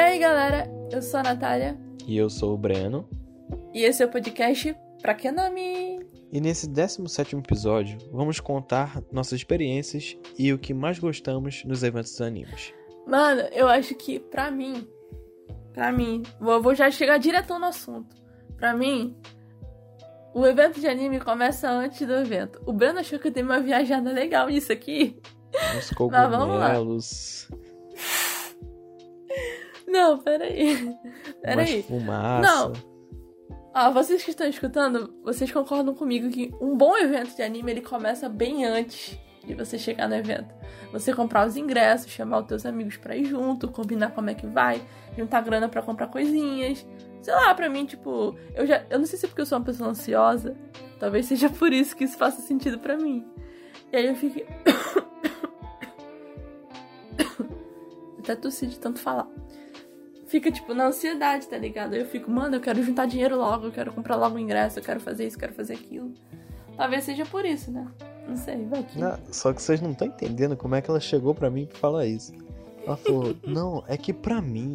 aí, galera? Eu sou a Natália. E eu sou o Breno. E esse é o podcast Pra Que Nome? E nesse 17 episódio, vamos contar nossas experiências e o que mais gostamos nos eventos dos animes. Mano, eu acho que pra mim, pra mim, vou, vou já chegar direto no assunto. Pra mim, o evento de anime começa antes do evento. O Breno achou que eu dei uma viajada legal nisso aqui. Os cogumelos. Não, peraí. Peraí. fumaça. Não. Ah, vocês que estão escutando, vocês concordam comigo que um bom evento de anime ele começa bem antes de você chegar no evento. Você comprar os ingressos, chamar os teus amigos pra ir junto, combinar como é que vai, juntar grana para comprar coisinhas. Sei lá, pra mim, tipo, eu já. Eu não sei se é porque eu sou uma pessoa ansiosa. Talvez seja por isso que isso faça sentido para mim. E aí eu fiquei. Até tossi de tanto falar fica, tipo, na ansiedade, tá ligado? Eu fico, mano, eu quero juntar dinheiro logo, eu quero comprar logo o ingresso, eu quero fazer isso, eu quero fazer aquilo. Talvez seja por isso, né? Não sei, vai aqui. Não, só que vocês não estão entendendo como é que ela chegou pra mim pra falar isso. Ela falou, não, é que pra mim,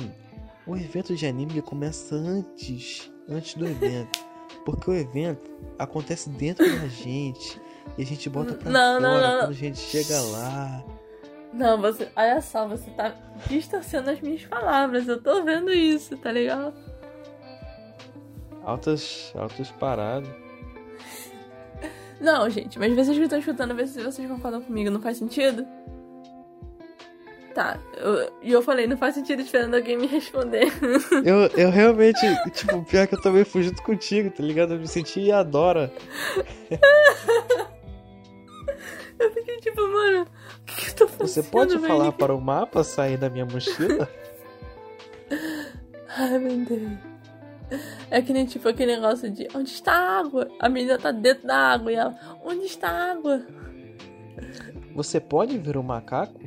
o evento de anime começa antes, antes do evento. Porque o evento acontece dentro da gente. E a gente bota pra não, fora não, não, quando a gente chega lá. Não, você. Olha só, você tá distorcendo as minhas palavras. Eu tô vendo isso, tá ligado? Altas. Altas paradas. Não, gente, mas vocês que estão escutando, ver se vocês concordam comigo. Não faz sentido? Tá, e eu, eu falei, não faz sentido esperando alguém me responder. Eu, eu realmente, tipo, pior que eu também fui junto contigo, tá ligado? Eu me senti adora. eu fiquei tipo, mano, que, que eu tô fazendo, Você pode velho? falar para o mapa sair da minha mochila? Ai, meu Deus. É que nem tipo aquele negócio de onde está a água? A menina tá dentro da água e ela, onde está a água? Você pode ver um macaco?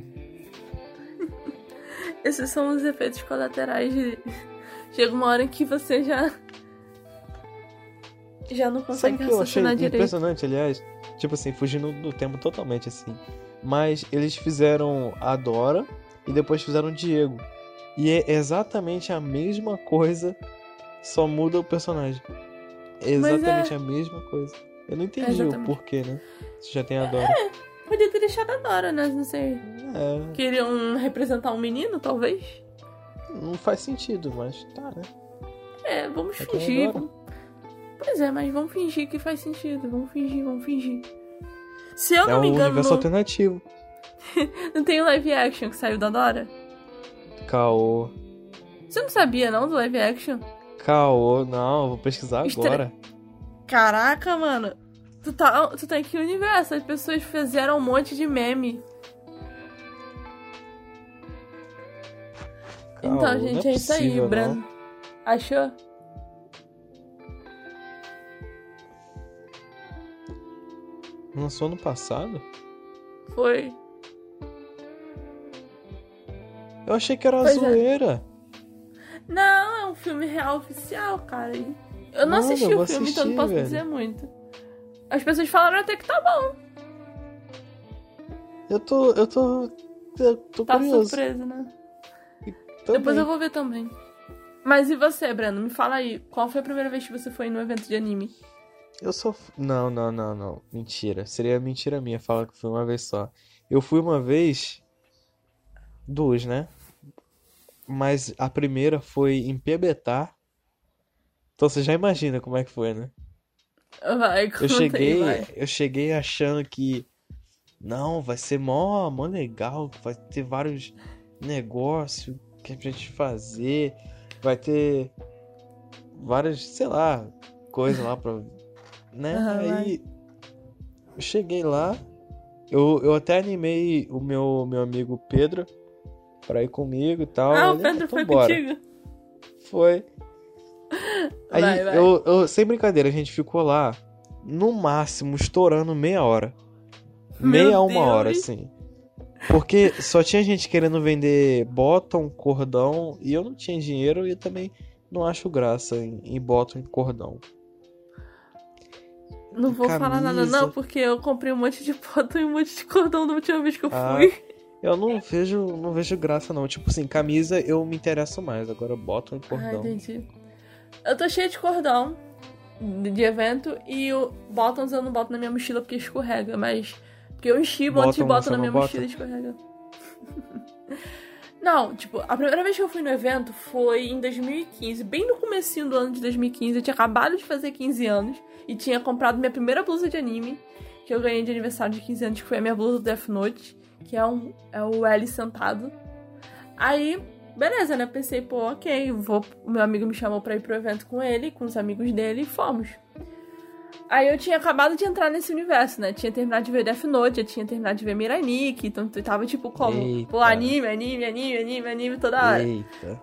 Esses são os efeitos colaterais de. Chega uma hora em que você já. Já não consegue Sabe o que eu achei direito. impressionante, aliás? Tipo assim, fugindo do tempo totalmente, assim. Mas eles fizeram a Dora e depois fizeram o Diego. E é exatamente a mesma coisa, só muda o personagem. É exatamente a mesma coisa. Eu não entendi o Exatamente. porquê, né? Se já tem a Dora. Podia ter deixado a Dora, né? Não sei. É, Queriam representar um menino, talvez? não faz sentido, mas tá, né? É, vamos É é fingir. vamos- Pois é, mas vamos fingir que faz sentido. Vamos fingir, vamos fingir. Se eu É não me engano, universo não, alternativo. não tem o live action que saiu da Dora? Caô. Você não sabia, não, do live action? Caô, não, vou pesquisar Estre- agora. Caraca, mano. Tu tá, tu tá em que universo? As pessoas fizeram um monte de meme. Caô, então, gente, é, isso aí, não. Achou? Lançou ano passado? Foi. Eu achei que era Pois é. zoeira. Não, é um filme real oficial, cara. Eu não Mano, assisti o filme, então não assistir, posso velho. dizer muito. As pessoas falaram até que tá bom. Eu tô. Eu tô. Eu tô Tá curioso. surpresa, né? Depois eu vou ver também. Mas e você, Breno? Me fala aí, qual foi a primeira vez que você foi no evento de anime? Eu sou. Não, não, não, não. Mentira. Seria mentira minha falar que foi uma vez só. Eu fui uma vez. Duas, né? Mas a primeira foi em Piabetá. Então você já imagina como é que foi, né? Vai, Eu aí, cheguei, vai. eu cheguei achando que não, vai ser mó, mó legal, vai ter vários negócios que a gente fazer, vai ter várias, sei lá, coisas lá pra, né? Aham, Aí eu cheguei lá, eu, eu até animei o meu, meu amigo Pedro pra ir comigo e tal. Ah, o Pedro então foi bora." contigo? Foi. Aí Vai, vai. Eu, eu, sem brincadeira, a gente ficou lá, no máximo, estourando meia hora. Meu Meia a uma hora, assim. Porque só tinha gente querendo vender bottom, cordão, e eu não tinha dinheiro e também não acho graça em, em bottom e cordão. Não vou falar nada camisa. não, porque eu comprei um monte de foto e um monte de cordão da última vez que eu Ah, fui. Eu não vejo, não vejo graça, não. Tipo assim, camisa eu me interesso mais. Agora boto um Ah, cordão. entendi. Eu tô cheia de cordão de evento e o bottoms eu não boto na minha mochila porque escorrega, mas. Porque eu enchibo antes e Bottom boto na minha bota? mochila e escorrega. Não, tipo, a primeira vez que eu fui no evento foi em 2015, bem no comecinho do ano de 2015. Eu tinha acabado de fazer 15 anos e tinha comprado minha primeira blusa de anime, que eu ganhei de aniversário de 15 anos, que foi a minha blusa do Death Note, que é, um, é o L sentado. Aí, beleza, né? Pensei, pô, ok, vou, o meu amigo me chamou pra ir pro evento com ele, com os amigos dele, e fomos. Aí eu tinha acabado de entrar nesse universo, né? Tinha terminado de ver Death Note, eu tinha terminado de ver Mirai Nikki, então eu tava tipo como? Eita. Pô, anime, anime, anime, anime, anime toda hora. Eita.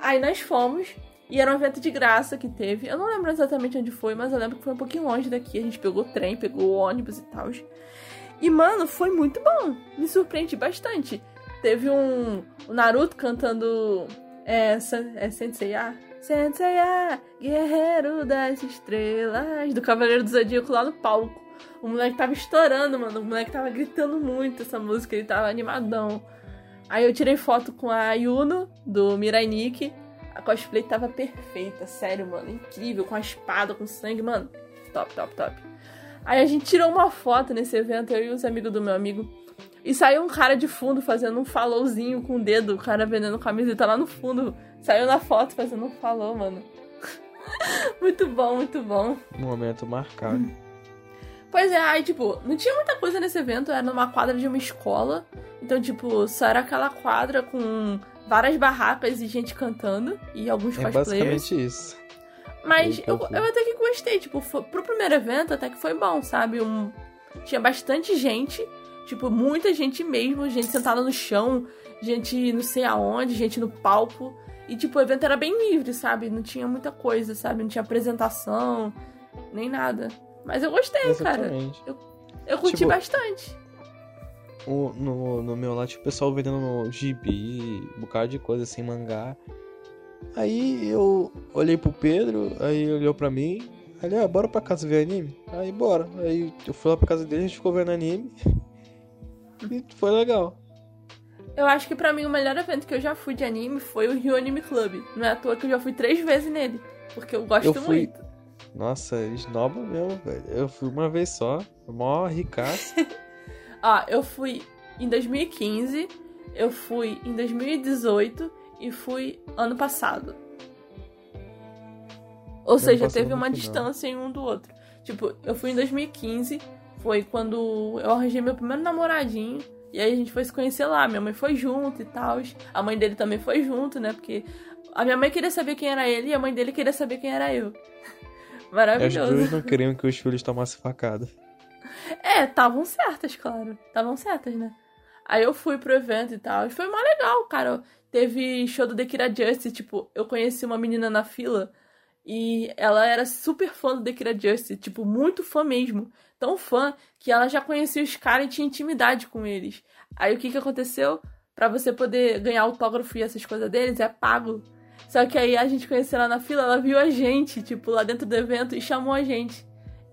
Aí nós fomos, e era um evento de graça que teve. Eu não lembro exatamente onde foi, mas eu lembro que foi um pouquinho longe daqui. A gente pegou trem, pegou ônibus e tal. E, mano, foi muito bom. Me surpreendi bastante. Teve um, o Naruto cantando é, San- é Senseiya. Senseiya, guerreiro das estrelas, do Cavaleiro do Zodíaco lá no palco. O moleque tava estourando, mano. O moleque tava gritando muito essa música, ele tava animadão. Aí eu tirei foto com a Yuno, do Mirai Nikki. A cosplay tava perfeita, sério, mano. Incrível, com a espada, com sangue, mano. Top, top, top. Aí a gente tirou uma foto nesse evento, eu e os amigos do meu amigo. E saiu um cara de fundo fazendo um followzinho com o dedo, o cara vendendo camiseta lá no fundo. Saiu na foto fazendo um follow, mano. muito bom, muito bom. Momento marcado. Pois é, aí, tipo, não tinha muita coisa nesse evento, era numa quadra de uma escola. Então, tipo, só era aquela quadra com várias barracas e gente cantando. E alguns É cosplayers. basicamente isso. Mas eu, eu até que gostei, tipo, fo- pro primeiro evento até que foi bom, sabe? Um, tinha bastante gente, tipo, muita gente mesmo, gente sentada no chão, gente não sei aonde, gente no palco. E, tipo, o evento era bem livre, sabe? Não tinha muita coisa, sabe? Não tinha apresentação, nem nada. Mas eu gostei, cara. Exatamente. Eu curti Tipo, bastante. O- no, no meu lá, tinha o pessoal vendendo gibi, um bocado de coisa assim, mangá. Aí eu olhei pro Pedro, aí ele olhou pra mim. Aí ele, ah, bora pra casa ver anime? Aí bora. Aí eu fui lá pra casa dele, a gente ficou vendo anime. E foi legal. Eu acho que pra mim o melhor evento que eu já fui de anime foi o Rio Anime Club. Não é à toa que eu já fui três vezes nele. Porque eu gosto Eu fui- muito. Nossa, esnoba mesmo, velho. Eu fui uma vez só, mó ricaço. Ah, eu fui em 2015, eu fui em 2018 e fui ano passado. Ou seja, teve uma distância em um do outro. Tipo, eu fui em 2015, foi quando eu arranjei meu primeiro namoradinho. E aí a gente foi se conhecer lá. Minha mãe foi junto e tal. A mãe dele também foi junto, né? Porque a minha mãe queria saber quem era ele e a mãe dele queria saber quem era eu. Maravilhoso. duas não queriam que os filhos tomassem facada. É, estavam certas, claro. Estavam certas, né? Aí eu fui pro evento e tal. E foi mó legal, cara. Teve show do The Kira Justice, tipo, eu conheci uma menina na fila e ela era super fã do The Kira Justice, tipo, muito fã mesmo. Tão fã que ela já conhecia os caras e tinha intimidade com eles. Aí o que que aconteceu? Pra você poder ganhar autógrafo e essas coisas deles, é pago. Só que aí a gente conheceu ela na fila, ela viu a gente, tipo, lá dentro do evento e chamou a gente.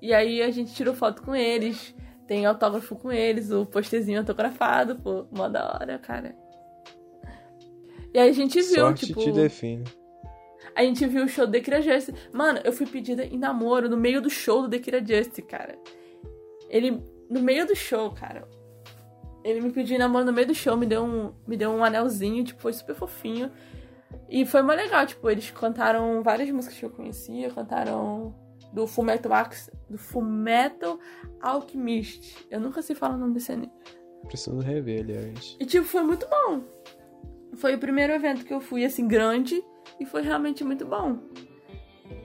E aí a gente tirou foto com eles, tem autógrafo com eles, o posterzinho autografado, pô, mó da hora, cara. E aí a gente viu, Sorte tipo. te define. A gente viu o show do The Kira Justice. Mano, eu fui pedida em namoro no meio do show do The Kira Justice, cara. Ele, no meio do show, cara. Ele me pediu em namoro no meio do show, me deu um, me deu um anelzinho, tipo, foi super fofinho. E foi mó legal, tipo, eles cantaram várias músicas que eu conhecia, cantaram do Ax- do Fullmetal Alchemist. Eu nunca sei falar o nome desse anime. Preciso rever, aliás. E, tipo, foi muito bom. Foi o primeiro evento que eu fui, assim, grande. E foi realmente muito bom.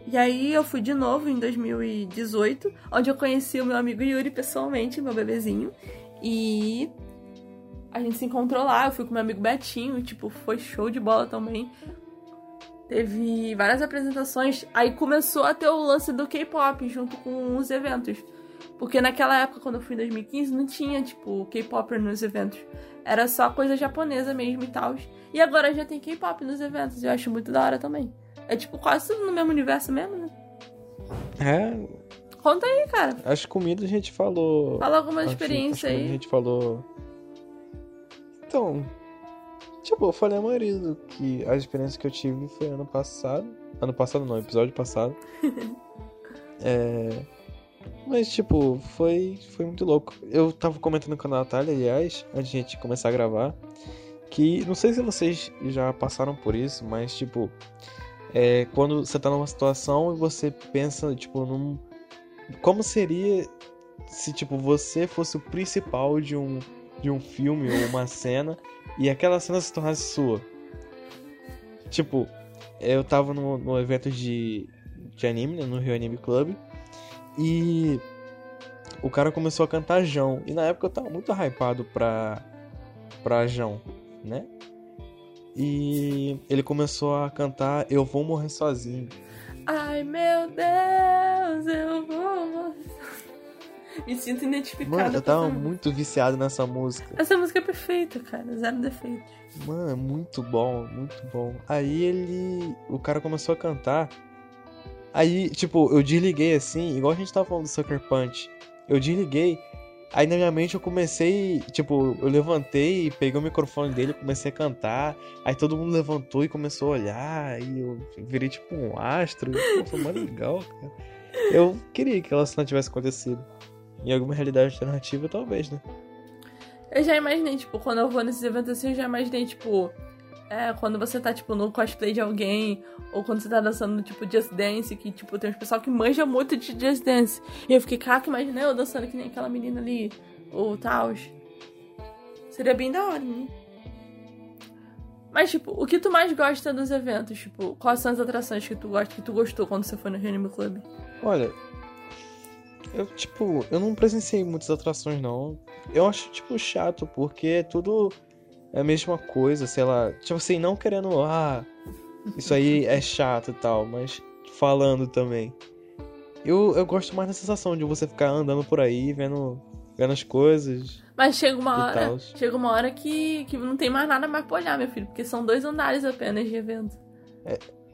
E aí eu fui de novo em 2018, onde eu conheci o meu amigo Yuri pessoalmente, meu bebezinho. E a gente se encontrou lá, eu fui com meu amigo Betinho, e, tipo, foi show de bola também. Teve várias apresentações. Aí começou a ter o lance do K-pop junto com os eventos. Porque naquela época, quando eu fui em 2015, não tinha, tipo, K-pop nos eventos. Era só coisa japonesa mesmo e tal. E agora já tem K-pop nos eventos. Eu acho muito da hora também. É tipo quase tudo no mesmo universo mesmo, né? É, Conta aí, cara. as comidas a gente falou. Fala alguma experiência que A aí. gente falou Então, tipo, eu falei a maioria do que a experiência que eu tive foi ano passado. Ano passado não, episódio passado. é. Mas, tipo, foi, foi muito louco. Eu tava comentando com a Natália, aliás, antes de a gente começar a gravar, que não sei se vocês já passaram por isso, mas, tipo, é, quando você tá numa situação e você pensa, tipo, num. Como seria se, tipo, você fosse o principal de um, de um filme ou uma cena e aquela cena se tornasse sua? Tipo, eu tava no, no evento de, de anime, né, no Rio Anime Club, e o cara começou a cantar João. E na época eu tava muito hypado pra, pra João, né? E ele começou a cantar Eu Vou Morrer Sozinho. Ai meu Deus, eu vou morrer. Me sinto identificada. Mano, eu tava muito viciado nessa música. Essa música é perfeita, cara. Zero defeitos. Mano, é muito bom, muito bom. Aí ele. O cara começou a cantar. Aí, tipo, eu desliguei assim, igual a gente tava falando do Sucker Punch. Eu desliguei. Aí na minha mente eu comecei, tipo, eu levantei, peguei o microfone dele, comecei a cantar. Aí todo mundo levantou e começou a olhar. Aí eu virei tipo um astro. Pô, foi mó legal, cara. Eu queria que aquela cena tivesse acontecido. Em alguma realidade alternativa, talvez, né? Eu já imaginei, tipo, quando eu vou nesses eventos assim, eu já imaginei, tipo, é, quando você tá, tipo, no cosplay de alguém, ou quando você tá dançando, tipo, Just Dance, que, tipo, tem uns pessoal que manja muito de Just Dance. E eu fiquei, caraca, imaginei eu dançando que nem aquela menina ali, ou tal. Seria bem da hora, né? Mas, tipo, o que tu mais gosta dos eventos? Tipo, quais são as atrações que tu gosta, que tu gostou quando você foi no Anime Club? Olha, eu, tipo, eu não presenciei muitas atrações, não. Eu acho, tipo, chato, porque é tudo é a mesma coisa, sei lá. Tipo assim, não querendo, ah, isso aí é chato e tal, mas falando também. Eu, eu gosto mais da sensação de você ficar andando por aí, vendo, vendo as coisas Mas chega uma hora. tal. Chega uma hora que, que não tem mais nada mais pra olhar, meu filho. Porque são dois andares apenas de evento.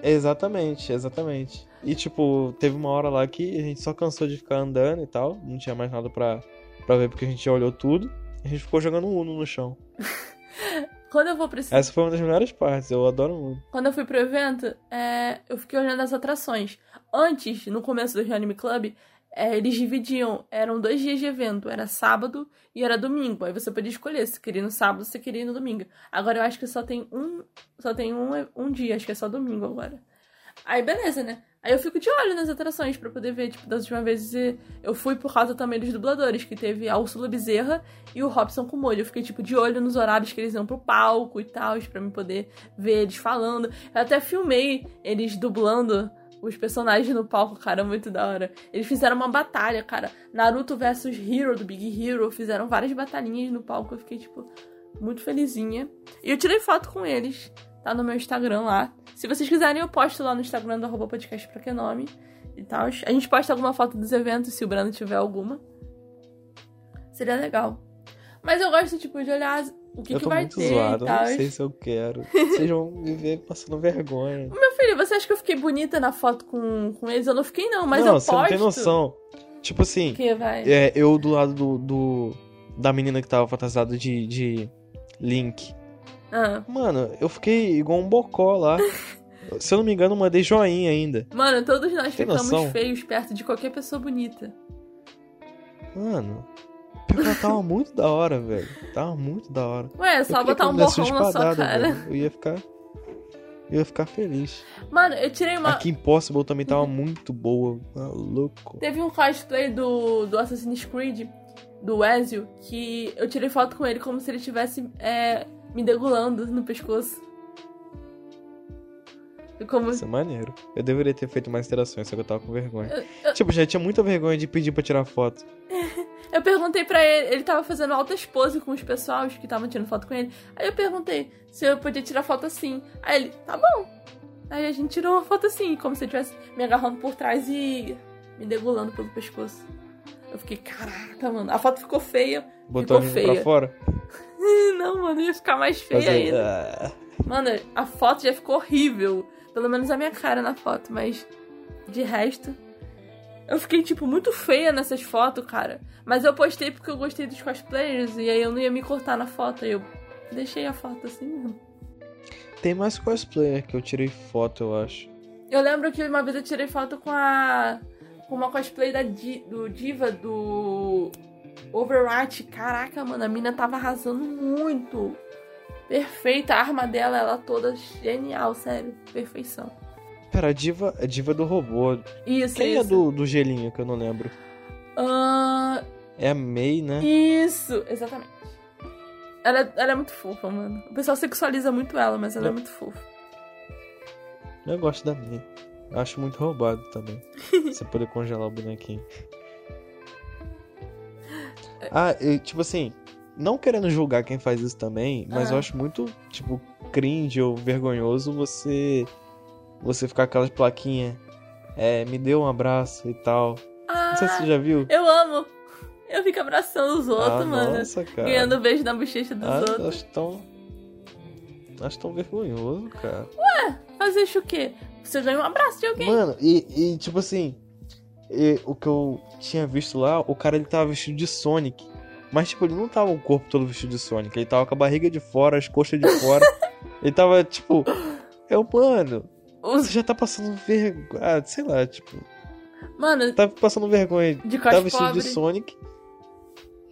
Exatamente, exatamente. E, tipo, teve uma hora lá que a gente só cansou de ficar andando e tal, não tinha mais nada pra, pra ver porque a gente já olhou tudo. A gente ficou jogando Uno no chão. Quando eu vou pra esse Essa foi uma das melhores partes, eu adoro Uno. Quando eu fui pro evento, é, eu fiquei olhando as atrações. Antes, no começo do Anime Club, é, eles dividiam, eram dois dias de evento, era sábado e era domingo. Aí você podia escolher se queria ir no sábado ou se queria ir no domingo. Agora eu acho que só tem um, só tem um, um dia, acho que é só domingo agora. Aí beleza, né? Aí eu fico de olho nas atrações pra poder ver, tipo, das últimas vezes eu fui por causa também dos dubladores, que teve a Úrsula Bezerra e o Robson com molho. Eu fiquei, tipo, de olho nos horários que eles iam pro palco e tal, pra me poder ver eles falando. Eu até filmei eles dublando os personagens no palco, cara, muito da hora. Eles fizeram uma batalha, cara. Naruto versus Hero, do Big Hero, fizeram várias batalhinhas no palco. Eu fiquei, tipo, muito felizinha. E eu tirei foto com eles, tá no meu Instagram lá. Se vocês quiserem, eu posto lá no Instagram do arroba podcast pra que nome e tal. A gente posta alguma foto dos eventos, se o Brando tiver alguma. Seria legal. Mas eu gosto, tipo, de olhar o que, eu que tô vai muito ter zoado, e eu tal. não sei se eu quero. Vocês vão me ver passando vergonha. Meu filho, você acha que eu fiquei bonita na foto com, com eles? Eu não fiquei, não, mas não, eu você posto. não tem noção. Tipo assim, Que vai. é, eu do lado do, do- da menina que tava fantasiada de, de Link. Ah. Mano, eu fiquei igual um bocó lá. Se eu não me engano, eu mandei joinha ainda. Mano, todos nós Tem ficamos noção? feios perto de qualquer pessoa bonita. Mano, pior tava muito da hora, velho. Tava muito da hora. Ué, é Eu só queria botar um borrão na sua cara. velho. Eu ia ficar. Eu ia ficar feliz. Mano, eu tirei uma. A Kim Possible também tava muito boa. Maluco. Teve um cosplay do, do Assassin's Creed, do Ezio, que eu tirei foto com ele como se ele estivesse é, me degulando no pescoço. Muito. Isso é maneiro. Eu deveria ter feito mais interações, só que eu tava com vergonha. Eu, eu- Tipo, já tinha muita vergonha de pedir pra tirar foto. eu perguntei pra ele, ele tava fazendo altas poses com os pessoal que estavam tirando foto com ele. Aí eu perguntei se eu podia tirar foto assim. Aí ele, tá bom. Aí a gente tirou uma foto assim, como se ele estivesse me agarrando por trás e me degulando pelo pescoço. Eu fiquei, caraca, mano. A foto ficou feia. Botou Ficou língua pra feia. fora. Não, mano, ia ficar mais feia Fazer. ainda. Ah, Mano, a foto já ficou horrível. Pelo menos a minha cara na foto, mas de resto. Eu fiquei, tipo, muito feia nessas fotos, cara. Mas eu postei porque eu gostei dos cosplayers e aí eu não ia me cortar na foto. Aí eu deixei a foto assim mesmo. Tem mais cosplayer que eu tirei foto, eu acho. Eu lembro que uma vez eu tirei foto com a. com uma cosplay da Di- do Diva do Overwatch. Caraca, mano, a mina tava arrasando muito. Perfeita, a arma dela, ela toda genial, sério. Perfeição. Pera, a diva, a diva do robô. Isso, Quem é isso. do, do gelinho que eu não lembro? Ah, É a May, né? isso, exatamente. Ela, é- ela é muito fofa, mano. O pessoal sexualiza muito ela, mas ela é muito fofa. Eu gosto da May. Acho muito roubado também. Você poder congelar o bonequinho. Ah, tipo assim, não querendo julgar quem faz isso também, mas Ah. eu acho muito, tipo, cringe ou vergonhoso você você ficar com aquelas plaquinhas. É, me dê um abraço e tal. Ah, Não sei se você já viu. eu amo. Eu fico abraçando os outros, ah, mano. Nossa, cara. Ganhando beijo na bochecha dos ah, outros. acho tão. Acho tão vergonhoso, cara. Fazer isso o quê? Você ganha um abraço de alguém. Mano, e, e, tipo assim, e o que eu tinha visto lá, o cara ele tava vestido de Sonic. Mas, tipo, ele não tava o corpo todo vestido de Sonic. Ele tava com a barriga de fora, as coxas de fora. ele tava, tipo. Eu, mano, você já tá passando vergonha. Ah, sei lá, tipo. Mano, Tá passando vergonha. de Tá cospe vestido pobre. de Sonic.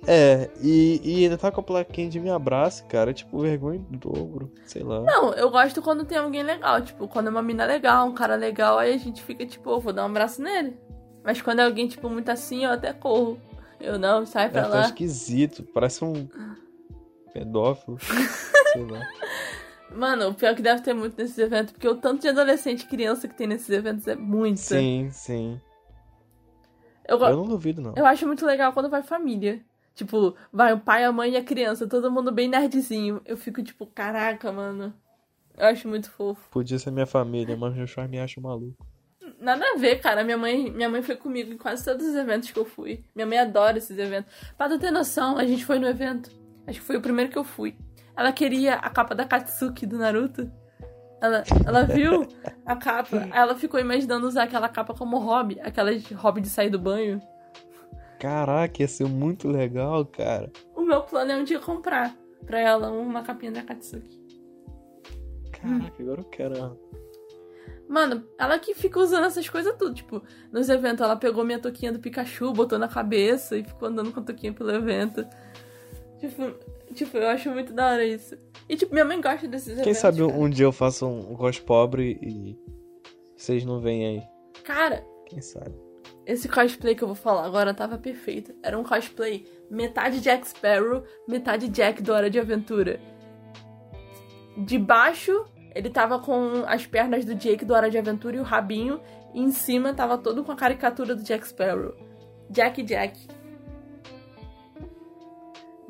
É, e, e ainda tá com a plaquinha de me abraça, cara. Tipo, vergonha em dobro. Sei lá. Não, eu gosto quando tem alguém legal. Tipo, quando é uma mina legal, um cara legal, aí a gente fica tipo, "Ô, vou dar um abraço nele. Mas quando é alguém, tipo, muito assim, eu até corro. Eu não, sai É, pra tá lá. esquisito. Parece um pedófilo. sei lá. Mano, o pior é que deve ter muito nesses eventos, porque o tanto de adolescente e criança que tem nesses eventos é muito. Sim, sim. Eu, Eu não duvido, não. eu acho muito legal quando vai família. Tipo, vai o pai, a mãe e a criança, todo mundo bem nerdzinho. Eu fico tipo, caraca, mano. Eu acho muito fofo. Podia ser minha família, mas meu pai me acha maluco. Nada a ver, cara. Minha mãe, minha mãe foi comigo em quase todos os eventos que eu fui. Minha mãe adora esses eventos. Pra tu ter noção, a gente foi no evento. Acho que foi o primeiro que eu fui. Ela queria a capa da Katsuki do Naruto. Ela, ela viu a capa. Ela ficou imaginando usar aquela capa como hobby. Aquela de hobby de sair do banho. Caraca, ia ser muito legal, cara. O meu plano é um dia comprar pra ela uma capinha da Katsuki. Caraca, agora eu quero. Mano, ela que fica usando essas coisas tudo. Tipo, nos eventos ela pegou minha touquinha do Pikachu, botou na cabeça e ficou andando com a touquinha pelo evento. Tipo, tipo, eu acho muito da hora isso. E tipo, minha mãe gosta desses eventos. Quem sabe cara. um dia eu faço um cos pobre e vocês não vêm aí. Cara, Quem sabe? esse cosplay que eu vou falar agora tava perfeito. Era um cosplay metade Jack Sparrow, metade Jack do Hora de Aventura. De baixo, ele tava com as pernas do Jake do Hora de Aventura e o rabinho. E em cima tava todo com a caricatura do Jack Sparrow. Jack Jack.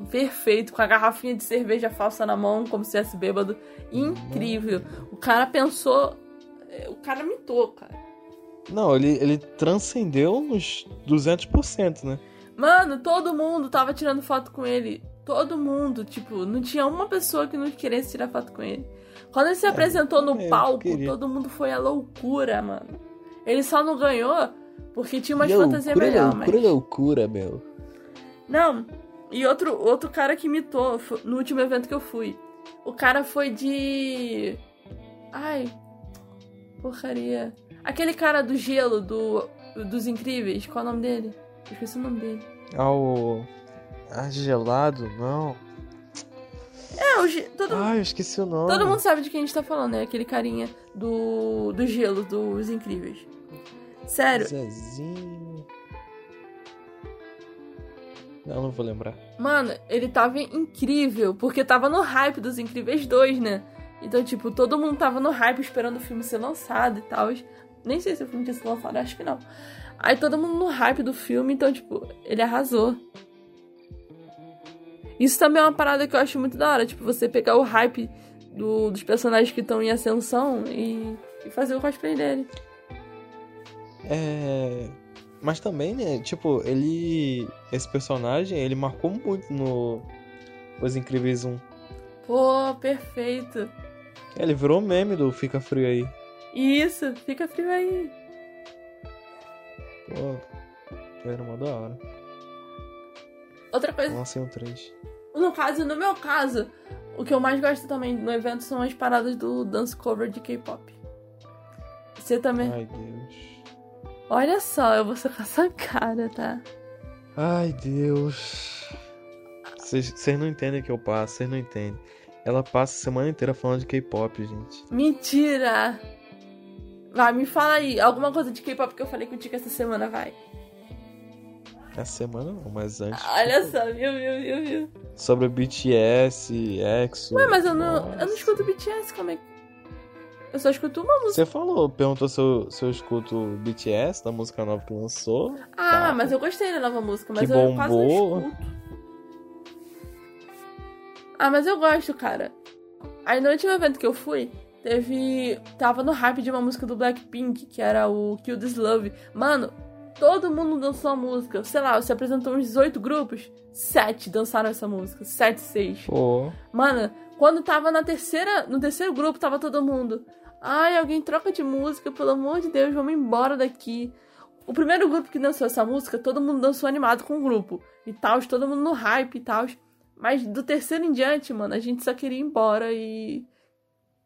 Perfeito, com a garrafinha de cerveja falsa na mão, como se estivesse bêbado. Incrível. O cara pensou. O cara mitou, cara. Não, ele, ele transcendeu uns 200%, né? Mano, todo mundo tava tirando foto com ele. Todo mundo, tipo, não tinha uma pessoa que não queresse tirar foto com ele. Quando ele se apresentou no é, palco, todo mundo foi à loucura, mano. Ele só não ganhou porque tinha umas loucura, fantasias melhor, loucura, mas... loucura, meu. Não, e outro, outro cara que imitou no último evento que eu fui. O cara foi de. Ai. Porcaria. Aquele cara do gelo, do, dos incríveis, qual é o nome dele? Eu esqueci o nome dele. Ao. Ah, gelado? Não. É, o ge... todo, Ah, eu esqueci o nome. todo mundo sabe de quem a gente tá falando, né? Aquele carinha do, do gelo, dos incríveis. Sério, Zezinho. Não, não vou lembrar. Mano, ele tava incrível, porque tava no hype dos Incríveis 2, né? Então, tipo, todo mundo tava no hype esperando o filme ser lançado e tal. Nem sei se o filme tinha sido lançado, acho que não. Aí todo mundo no hype do filme, então, tipo, ele arrasou. Isso também é uma parada que eu acho muito da hora, tipo, você pegar o hype do- dos personagens que estão em ascensão e, e fazer o cosplay dele. É. Mas também, né? Tipo, ele. Esse personagem, ele marcou muito no. Os Incríveis 1. Pô, perfeito. Ele virou meme do Fica Frio aí. Isso, fica frio aí. Pô. Era uma da hora. Outra coisa Lancei um 3. No caso, no meu caso, o que eu mais gosto também no evento são as paradas do dance cover de K-pop. Você também. Ai, Deus. Olha só, eu vou ser com essa cara, tá? Ai, Deus. Vocês não entendem o que eu passo, vocês não entendem. Ela passa a semana inteira falando de K-pop, gente. Mentira! Vai, me fala aí, alguma coisa de K-pop que eu falei contigo essa semana, vai. Essa semana não, mas antes. Olha só, viu, viu, viu, viu. Sobre o BTS, EXO. Ué, mas eu não, eu não escuto BTS, como é que. Eu só escuto uma música. Você falou, perguntou se eu, se eu escuto BTS, da música nova que lançou. Ah, tá. mas eu gostei da nova música, mas que eu bombou. quase não escuto. Ah, mas eu gosto, cara. Aí no último evento que eu fui, teve. Tava no hype de uma música do Blackpink, que era o Kill This Love. Mano, todo mundo dançou a música. Sei lá, você apresentou uns 18 grupos, sete dançaram essa música. Sete, seis. Pô. Mano, quando tava na terceira. No terceiro grupo, tava todo mundo. Ai, alguém troca de música, pelo amor de Deus, vamos embora daqui. O primeiro grupo que dançou essa música, todo mundo dançou animado com o grupo. E tal, todo mundo no hype e tal. Mas do terceiro em diante, mano, a gente só queria ir embora e.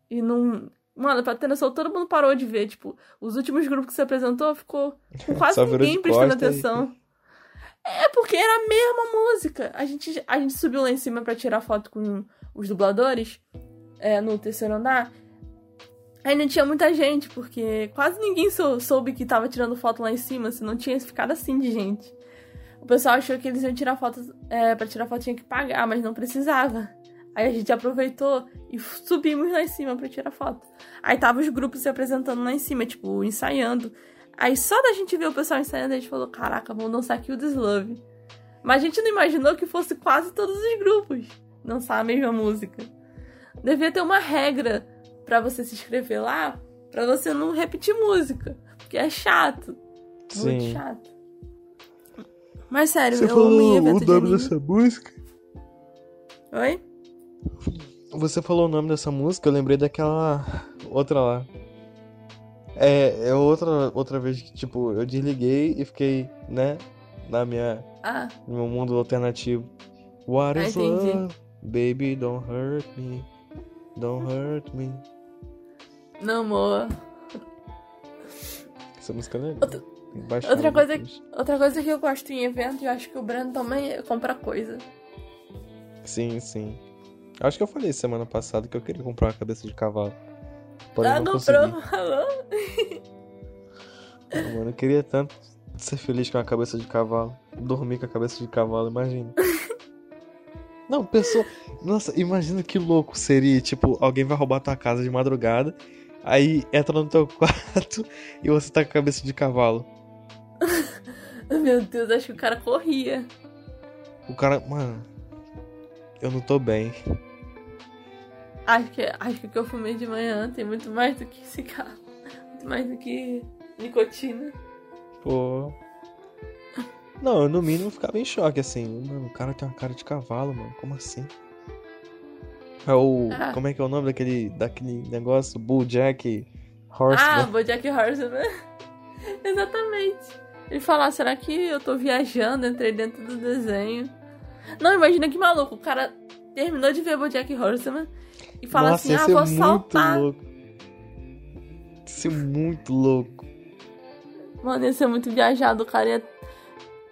E não. Mano, pra ter noção, todo mundo parou de ver. Tipo, os últimos grupos que você apresentou ficou com quase ninguém prestando atenção. Aí. É porque era a mesma música. A gente, a gente subiu lá em cima para tirar foto com os dubladores é, no terceiro andar. Aí não tinha muita gente, porque quase ninguém sou, soube que tava tirando foto lá em cima, se não tinha ficado assim de gente. O pessoal achou que eles iam tirar foto, é, pra tirar foto tinha que pagar, mas não precisava. Aí a gente aproveitou e subimos lá em cima pra tirar foto. Aí tava os grupos se apresentando lá em cima, tipo, ensaiando. Aí só da gente ver o pessoal ensaiando, a gente falou, caraca, vamos dançar aqui o Deslove. Mas a gente não imaginou que fosse quase todos os grupos dançar a mesma música. Devia ter uma regra para você se inscrever lá, para você não repetir música, porque é chato. Sim. Muito chato. Mas sério, Você eu falou amo evento o de nome anime. dessa música? Oi? Você falou o nome dessa música, eu lembrei daquela outra lá. É, é outra, outra vez que, tipo, eu desliguei e fiquei, né, na minha, Ah, no meu mundo alternativo. What Ah, is entendi. love? Baby, don't hurt me. Don't hurt me. não, amor. Essa música é legal. Outra- outra coisa depois. Outra coisa que eu gosto em evento, e eu acho que o Breno também é comprar coisa. Sim, sim. Acho que eu falei semana passada que eu queria comprar uma cabeça de cavalo. Porém, ah, não comprou, falou? Ah, Mano, eu queria tanto ser feliz com a cabeça de cavalo. Dormir com a cabeça de cavalo, imagina. Não, pessoa. Nossa, imagina que louco seria. Tipo, alguém vai roubar tua casa de madrugada. Aí entra no teu quarto e você tá com a cabeça de cavalo. Meu Deus, acho que o cara corria. O cara. Mano. Eu não tô bem. Acho que, acho que o que eu fumei de manhã tem muito mais do que cigarro. Muito mais do que nicotina. Pô. Não, eu no mínimo ficava em choque, assim. Mano, o cara tem uma cara de cavalo, mano. Como assim? É o. Ah. Como é que é o nome daquele, daquele negócio? Bulljack Ah, Horseman. Bojack Horseman. Exatamente. Ele fala, ah, será que eu tô viajando? Entrei dentro do desenho. Não, imagina que maluco. O cara terminou de ver Bojack Horseman e fala Nossa, assim, ah, ser vou muito saltar. louco. Ia ser muito louco. Mano, ia ser muito viajado. O cara ia...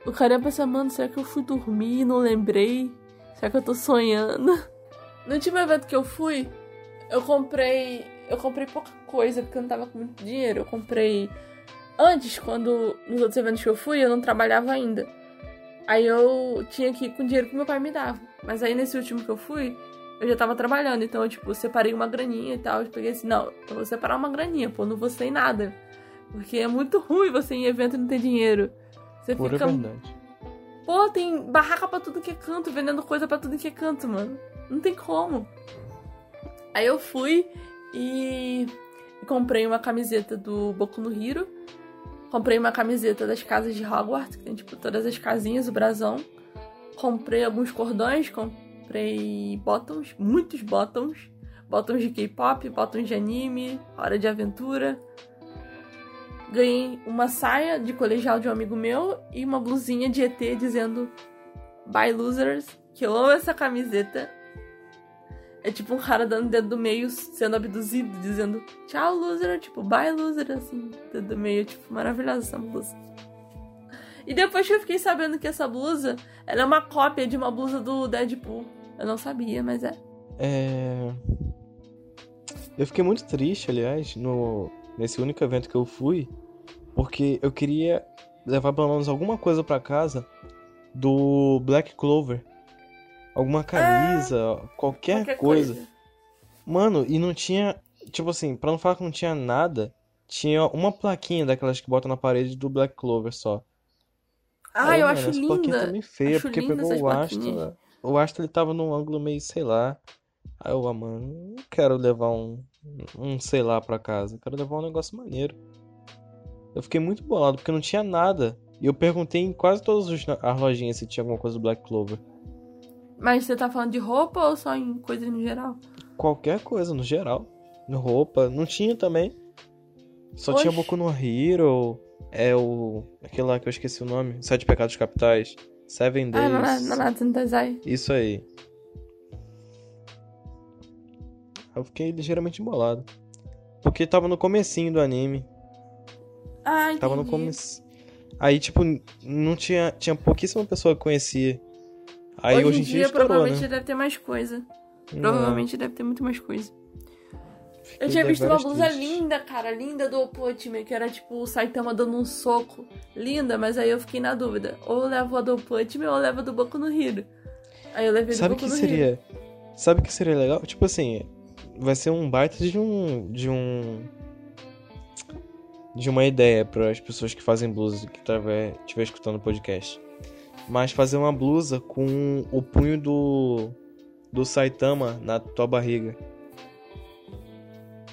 O cara ia pensar, mano, será que eu fui dormir e não lembrei? Será que eu tô sonhando? No último evento que eu fui, eu comprei. Eu comprei pouca coisa, porque eu não tava com muito dinheiro. Eu comprei. Antes, quando. Nos outros eventos que eu fui, eu não trabalhava ainda. Aí eu tinha que ir com o dinheiro que meu pai me dava. Mas aí nesse último que eu fui, eu já tava trabalhando. Então, eu, tipo, separei uma graninha e tal. Eu peguei assim, não, eu vou separar uma graninha, pô, não vou sem nada. Porque é muito ruim você ir em evento e não ter dinheiro. Você Pura fica. verdade. Pô, tem barraca pra tudo que é canto, vendendo coisa pra tudo que é canto, mano. Não tem como. Aí eu fui e comprei uma camiseta do Boku no Hiro. Comprei uma camiseta das casas de Hogwarts, que tem tipo todas as casinhas, o brasão. Comprei alguns cordões, comprei bottoms, muitos bottoms. Bottoms de K-pop, bottoms de anime, hora de aventura. Ganhei uma saia de colegial de um amigo meu e uma blusinha de ET dizendo Bye Losers, que eu amo essa camiseta. É tipo um cara dando dedo do meio sendo abduzido, dizendo tchau, loser, tipo, bye, loser, assim, dedo do meio, tipo, maravilhosa essa blusa. E depois que eu fiquei sabendo que essa blusa, ela é uma cópia de uma blusa do Deadpool. Eu não sabia, mas é. É. Eu fiquei muito triste, aliás, no nesse único evento que eu fui, porque eu queria levar pelo menos alguma coisa para casa do Black Clover. Alguma camisa, é, qualquer, qualquer coisa. coisa. Mano, e não tinha. Tipo assim, pra não falar que não tinha nada, tinha uma plaquinha daquelas que botam na parede do Black Clover só. Ah, Aí, eu mano, acho essa linda. plaquinha também feia, acho porque pegou o Astro. O Astro ele tava num ângulo meio, sei lá. Aí eu, ah, mano, não quero levar um, um sei lá pra casa. Eu quero levar um negócio maneiro. Eu fiquei muito bolado, porque não tinha nada. E eu perguntei em quase todas as lojinhas se tinha alguma coisa do Black Clover. Mas você tá falando de roupa ou só em coisas no geral? Qualquer coisa, no geral. Roupa. Não tinha também. Só Oxi. tinha Boku no Hero. É o. Aquele lá que eu esqueci o nome. Sete Pecados Capitais. Seven Days. Ah, Nanatsu no Taizai. Isso aí. Eu fiquei ligeiramente embolado. Porque tava no comecinho do anime. Ah, entendi. Tava no começo. Aí, tipo, não tinha. Tinha pouquíssima pessoa que conhecia. Aí hoje, hoje em dia, dia estourou, provavelmente né? deve ter mais coisa. Provavelmente deve ter muito mais coisa. Eu tinha visto uma blusa triste. linda, cara, linda do Oputime, que era tipo o Saitama dando um soco. Linda, mas aí eu fiquei na dúvida. Ou eu levo a do Oputime ou eu levo a do Boku no Hiro. Aí eu levei Sabe do Boku que no seria? Hiro. Sabe que seria legal? Tipo assim, vai ser um baita de um. de um. de uma ideia para as pessoas que fazem blusas que estiver escutando o podcast. Mas fazer uma blusa com o punho do. do Saitama na tua barriga.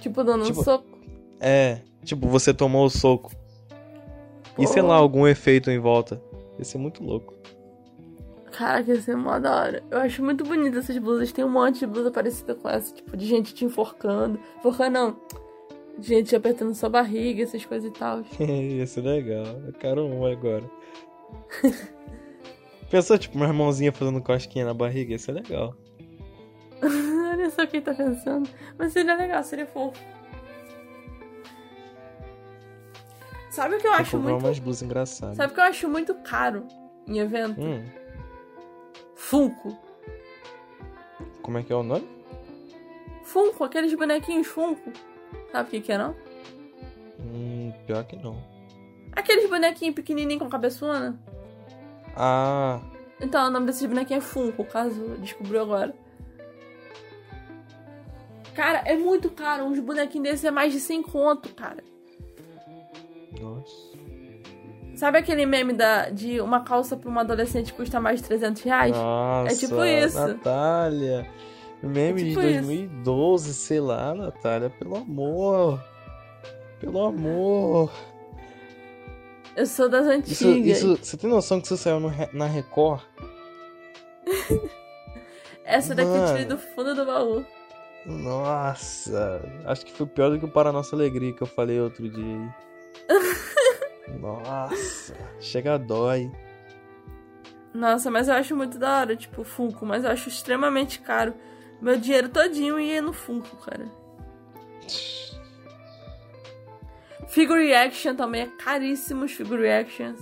Tipo, dando tipo, um soco. É, tipo, você tomou o soco. Pô. E sei lá, algum efeito em volta. Ia ser muito louco. Caraca, ia ser mó da hora. Eu acho muito bonita essas blusas. Tem um monte de blusa parecida com essa, tipo, de gente te enforcando. Enforcando não. De gente apertando sua barriga, essas coisas e tal. ia ser legal. Eu quero um agora. Pensou, tipo, uma irmãozinha fazendo cosquinha na barriga? Ia ser legal. Olha só quem tá pensando. Mas seria legal, seria fofo. Sabe o que eu acho muito. umas blusas engraçadas. Sabe o que eu acho muito caro em evento? Hum. Funko. Como é que é o nome? Funko, aqueles bonequinhos Funko. Sabe o que, que é, não? Hum, pior que não. Aqueles bonequinhos pequenininhos com cabeçona. Ah. Então, o nome desses bonequinhos é Funko, caso descobriu agora. Cara, é muito caro. Uns bonequinhos desses é mais de 100 conto, cara. Nossa. Sabe aquele meme da, de uma calça pra uma adolescente custa mais de 300 reais? Nossa, é tipo isso. Natália. Meme é tipo de 2012, isso. sei lá, Natália. Pelo amor. Pelo amor. Eu sou das antigas. Isso, isso, você tem noção que isso saiu no, na Record? Essa daqui Mano. eu tirei do fundo do baú. Nossa, acho que foi pior do que o Para Nossa Alegria que eu falei outro dia. Nossa, chega a dói. Nossa, mas eu acho muito da hora, tipo, Funko, mas eu acho extremamente caro. Meu dinheiro todinho ia no Funko, cara. Figure Reaction também é caríssimo, os Figure Reactions.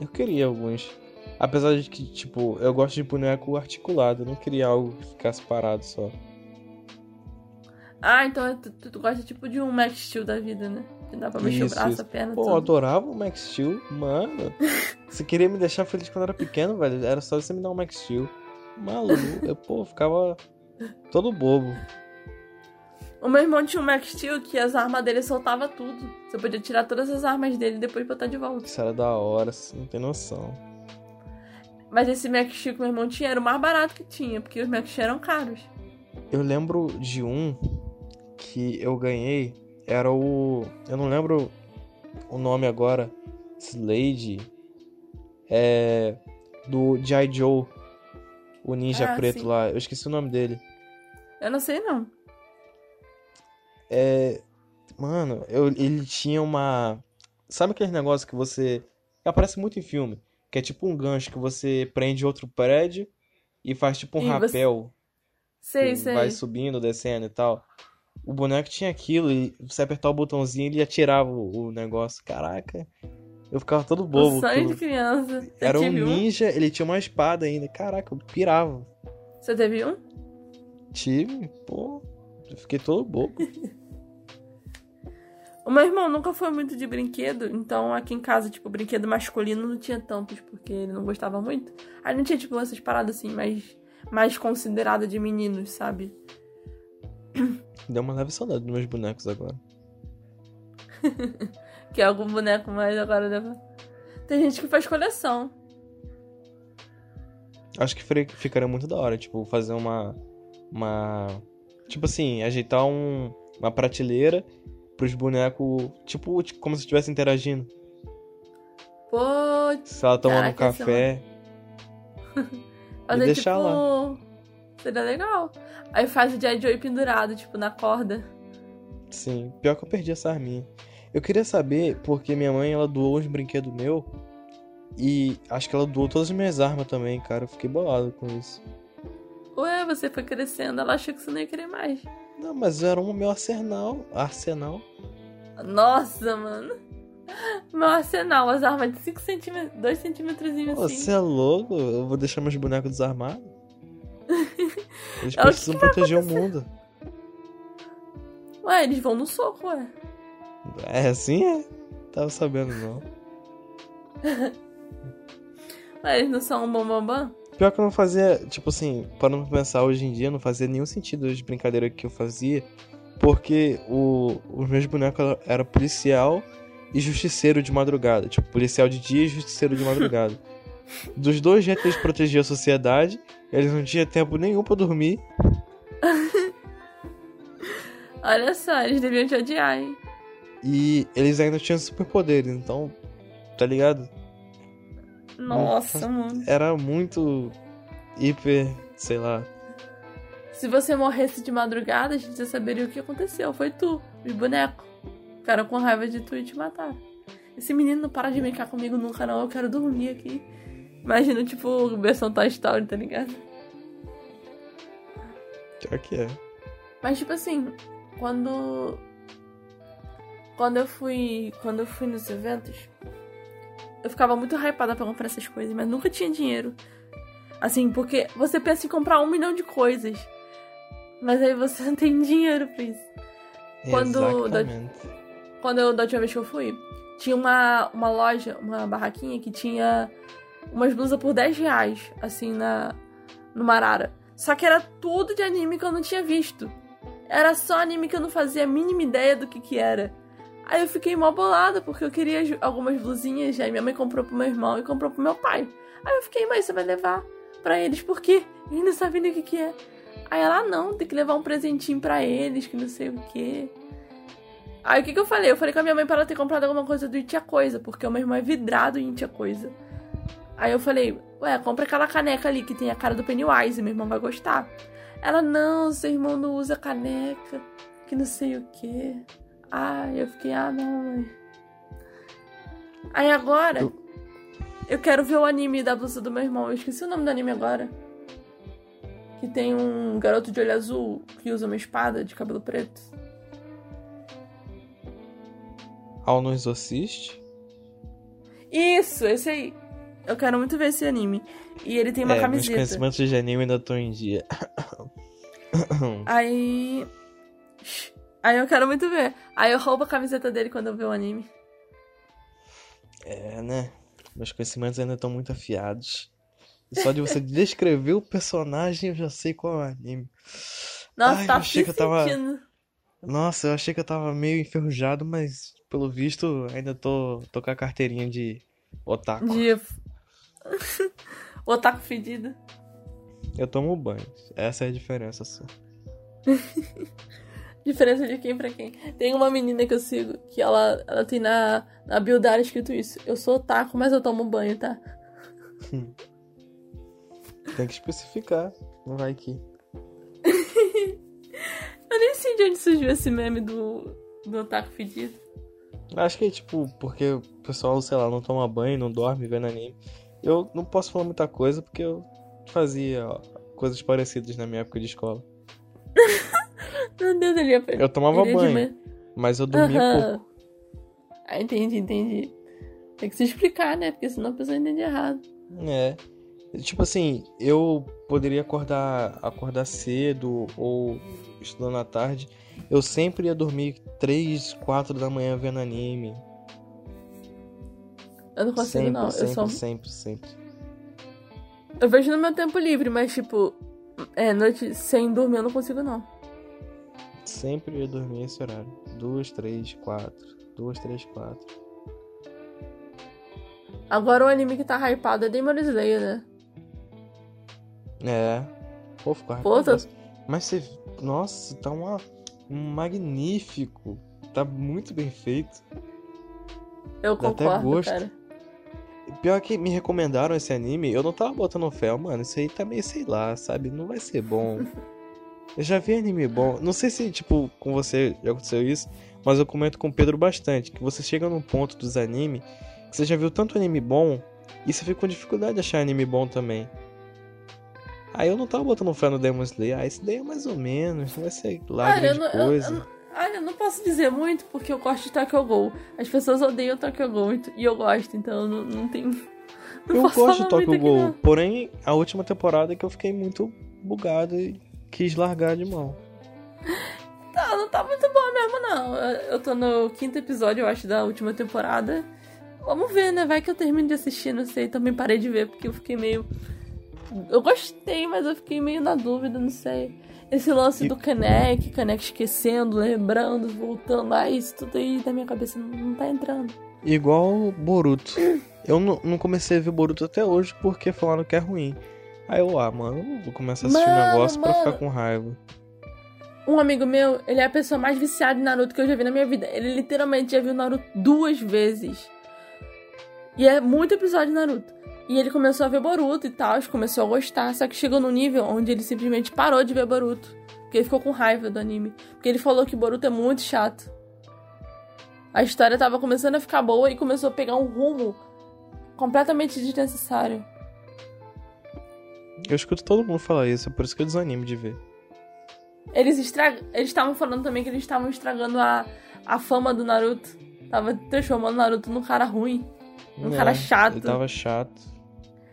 Eu queria alguns. Apesar de que, tipo, eu gosto de boneco articulado, eu não queria algo que ficasse parado só. Ah, então tu, tu, tu gosta tipo de um Max Steel da vida, né? Que dá pra mexer isso, o braço, isso. a perna, Pô, tudo. eu adorava o Max Steel, mano. você queria me deixar feliz quando eu era pequeno, velho. Era só você me dar um Max Steel. Maluco, eu, pô, ficava todo bobo. O meu irmão tinha um Max Steel que as armas dele soltava tudo. Você podia tirar todas as armas dele e depois botar de volta. Isso era da hora, você não tem noção. Mas esse Steel que meu irmão tinha era o mais barato que tinha, porque os Steel eram caros. Eu lembro de um que eu ganhei, era o. Eu não lembro o nome agora. Slade. É. Do G.I. Joe. O ninja ah, preto sim. lá. Eu esqueci o nome dele. Eu não sei não. É. Mano, eu, ele tinha uma. Sabe aquele negócio que você. Aparece muito em filme. Que é tipo um gancho que você prende outro prédio e faz tipo um E você- rapel. Sei, que sei. vai subindo, descendo e tal. O boneco tinha aquilo e você apertar o botãozinho ele atirava o, negócio. Caraca, eu ficava todo bobo. o sonho de criança. Você Era um um? ninja, ele tinha uma espada ainda. Caraca, eu pirava. Você teve um? Tive, pô, eu fiquei todo bobo. O meu irmão nunca foi muito de brinquedo, então aqui em casa, tipo, brinquedo masculino não tinha tantos, porque ele não gostava muito. Aí não tinha, tipo, essas paradas assim, mais, mais considerada de meninos, sabe? Deu uma leve saudade dos meus bonecos agora. Que é algum boneco mais agora deve... Tem gente que faz coleção. Acho que ficaria muito da hora, tipo, fazer uma. Uma. Tipo assim, ajeitar um, uma prateleira pros bonecos, tipo, tipo, como se estivesse interagindo. Pô, Se ela tomando um café. fazer deixar tipo. Seria legal. Aí faz o J. Joy pendurado, tipo, na corda. Sim, pior que eu perdi essa arminha. Eu queria saber porque minha mãe ela doou uns brinquedos meu e acho que ela doou todas as minhas armas também, cara. Eu fiquei bolado com isso. Ué, você foi crescendo, ela achou que você não ia querer mais. Não, mas era um meu arsenal, arsenal. Nossa, mano. Meu arsenal, as armas de 5 centímetros, 2 centímetros assim. Você é louco? Eu vou deixar meus bonecos desarmados? Eles É o que precisam que vai proteger o mundo. Ué, eles vão no soco, ué. É assim é? Tava sabendo não. Ué, eles não são um bambambam? Pior que eu não fazia, tipo assim, parando pra pensar hoje em dia, não fazia nenhum sentido as brincadeiras que eu fazia, porque o, os meus bonecos era, policial e justiceiro de madrugada. Tipo, policial de dia e justiceiro de madrugada. Dos dois jeitos eles protegiam a sociedade, eles não tinham tempo nenhum pra dormir. Olha só, eles deviam te odiar, hein? E eles ainda tinham superpoderes, então, tá ligado? Nossa, mano. Era muito hiper, sei lá. Se você morresse de madrugada, a gente já saberia o que aconteceu. Foi tu, os bonecos. Ficaram com raiva de tu e te mataram. Esse menino não para de brincar comigo nunca, não. Eu quero dormir aqui. Imagina, tipo, versão Toy Story, tá ligado? Pior que é. Mas, tipo assim, quando. Quando eu fui. Quando eu fui nos eventos, eu ficava muito hypada pra comprar essas coisas, mas nunca tinha dinheiro. Assim, porque você pensa em comprar um milhão de coisas. Mas aí você não tem dinheiro pra isso. Quando- Exatamente. Quando eu, da última vez que eu fui, tinha uma, uma loja, uma barraquinha que tinha umas blusas por 10 reais, assim, na, no Marara. Só que era tudo de anime que eu não tinha visto. Era só anime que eu não fazia a mínima ideia do que que era. Aí eu fiquei mó bolada, porque eu queria algumas blusinhas, aí minha mãe comprou pro meu irmão e comprou pro meu pai. Aí eu fiquei, mas você vai levar pra eles, por quê? Eles não sabem nem o que que é. Aí ela, ah, não, tem que levar um presentinho pra eles, que não sei o quê. Aí o que que eu falei? Eu falei com a minha mãe para ela ter comprado alguma coisa do Itia Coisa, porque o meu irmão é vidrado em Itia Coisa. Aí eu falei, ué, compra aquela caneca ali que tem a cara do Pennywise, meu irmão vai gostar. Ela, não, seu irmão não usa caneca, que não sei o quê. Ai, eu fiquei, ah, não, mãe. Aí agora, Eu- eu quero ver o anime da blusa do meu irmão. Eu esqueci o nome do anime agora. Que tem um garoto de olho azul que usa uma espada de cabelo preto. Ao no Exorcist? Isso, esse aí. Eu quero muito ver esse anime. E ele tem uma é, meus camiseta. conhecimentos de anime ainda estão em dia. Aí. Aí eu quero muito ver. Aí eu roubo a camiseta dele quando eu ver o anime. É, né? Meus conhecimentos ainda estão muito afiados. E só de você descrever o personagem, eu já sei qual é o anime. Nossa, Ai, tá eu achei que eu tava- sentindo. Nossa, eu achei que eu tava meio enferrujado, mas pelo visto ainda tô, tô com a carteirinha de otaku. De. Otaku fedido. Eu tomo banho. Essa é a diferença só. Diferença de quem pra quem. Tem uma menina que eu sigo que ela, ela tem na, na Bildar escrito isso. Eu sou otaku, mas eu tomo banho, tá? Tem que especificar. Não vai que. Eu nem sei de onde surgiu esse meme do, do otaku fedido. Acho que é tipo, porque o pessoal, sei lá, não toma banho, não dorme vendo anime. Eu não posso falar muita coisa porque eu fazia ó, coisas parecidas na minha época de escola. Meu Deus, ele ia... Eu tomava ele ia banho, mas eu dormia Aham. pouco. Ah, entendi, entendi. Tem que se explicar, né? Porque senão a pessoa entende errado. É. Tipo assim, eu poderia acordar, acordar cedo ou estudando à tarde. Eu sempre ia dormir 3, 4 da manhã vendo anime. Eu não consigo, sempre, não. Eu sempre, sou. sempre, sempre. Eu vejo no meu tempo livre, mas tipo, é, noite sem dormir eu não consigo, não. Sempre ia dormir esse horário. 2, 3, 4. 2, 3, 4. Agora o anime que tá hypado é Demon Slayer, né? É. Pô, ficou Pô, tô- rapaz. Mas você. Nossa, tá uma... um magnífico. Tá muito bem feito. Eu Dá até concordo, gosto. cara. Pior que me recomendaram esse anime, eu não tava botando fé, mano. Isso aí tá meio, sei lá, sabe? Não vai ser bom. eu já vi anime bom. Não sei se, tipo, com você já aconteceu isso, mas eu comento com o Pedro bastante. Que você chega num ponto dos animes que você já viu tanto anime bom e você fica com dificuldade de achar anime bom também. Aí eu não tava botando fé no Demon Slayer. Ah, esse daí é mais ou menos, não vai ser lá eu grande não, eu- coisa. eu- ah, eu não posso dizer muito porque eu gosto de Tokyo Ghoul. As pessoas odeiam Tokyo muito, e eu gosto, então eu não, não tem. Não Eu gosto de Tokyo não. porém a última temporada é que eu fiquei muito bugado e quis largar de mão. Tá, não tá muito bom mesmo, não. Eu eu tô no quinto episódio, eu acho, da última temporada. Vamos ver, né? Vai que eu termino de assistir, não sei. Também parei de ver porque eu fiquei meio. Eu gostei, mas eu fiquei meio na dúvida, não sei. Esse lance E- do Kanek, Kanek esquecendo, lembrando, voltando. Ah, isso tudo aí na minha cabeça não, não tá entrando. Igual Boruto. Eu não, não comecei a ver Boruto até hoje porque falaram que é ruim. Aí eu, ah, mano, vou começar a assistir um Mano, negócio pra mano. ficar com raiva. Um amigo meu, ele é a pessoa mais viciada em Naruto que eu já vi na minha vida. Ele literalmente já viu Naruto duas vezes. E é muito episódio de Naruto. E ele começou a ver Boruto e tal, começou a gostar, só que chegou num nível onde ele simplesmente parou de ver Boruto. Porque ele ficou com raiva do anime. Porque ele falou que Boruto é muito chato. A história tava começando a ficar boa e começou a pegar um rumo completamente desnecessário. Eu escuto todo mundo falar isso, é por isso que eu desanimo de ver. Eles eles estavam falando também que eles estavam estragando a, a fama do Naruto. Tava transformando o Naruto num cara ruim. Um cara chato. Ele tava chato.